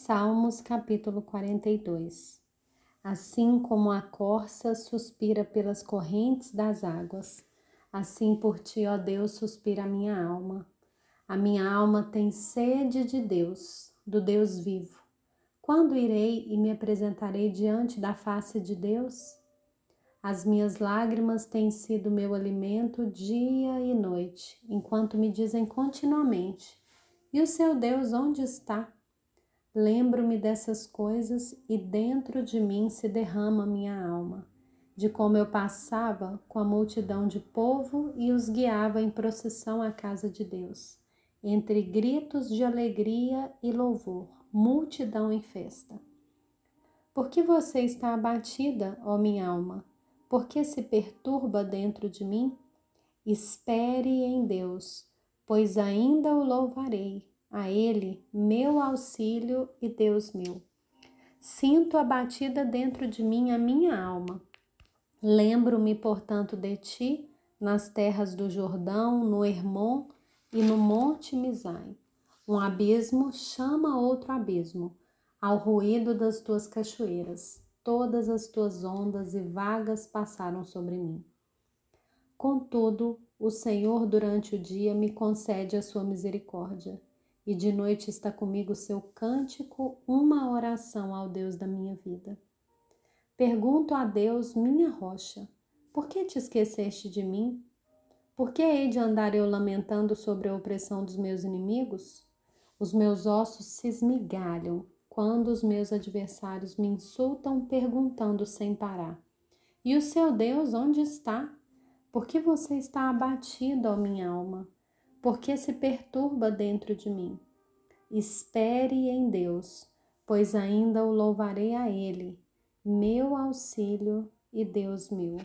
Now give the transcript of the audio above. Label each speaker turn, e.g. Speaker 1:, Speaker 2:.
Speaker 1: Salmos capítulo 42 Assim como a corça suspira pelas correntes das águas, assim por ti, ó Deus, suspira a minha alma. A minha alma tem sede de Deus, do Deus vivo. Quando irei e me apresentarei diante da face de Deus? As minhas lágrimas têm sido meu alimento dia e noite, enquanto me dizem continuamente: E o seu Deus onde está? Lembro-me dessas coisas e dentro de mim se derrama minha alma, de como eu passava com a multidão de povo e os guiava em procissão à casa de Deus, entre gritos de alegria e louvor, multidão em festa. Por que você está abatida, ó minha alma? Por que se perturba dentro de mim? Espere em Deus, pois ainda o louvarei a Ele meu auxílio e Deus meu. Sinto abatida dentro de mim a minha alma. Lembro-me, portanto, de ti nas terras do Jordão, no Hermon e no Monte Misai. Um abismo chama outro abismo, ao ruído das tuas cachoeiras. Todas as tuas ondas e vagas passaram sobre mim. Contudo, o Senhor durante o dia me concede a sua misericórdia e de noite está comigo seu cântico, uma oração ao Deus da minha vida. Pergunto a Deus, minha rocha, por que te esqueceste de mim? Por que hei de andar eu lamentando sobre a opressão dos meus inimigos? Os meus ossos se esmigalham quando os meus adversários me insultam perguntando sem parar. E o seu Deus onde está? Por que você está abatido, ó minha alma? Porque se perturba dentro de mim. Espere em Deus, pois ainda o louvarei a Ele, meu auxílio e Deus meu.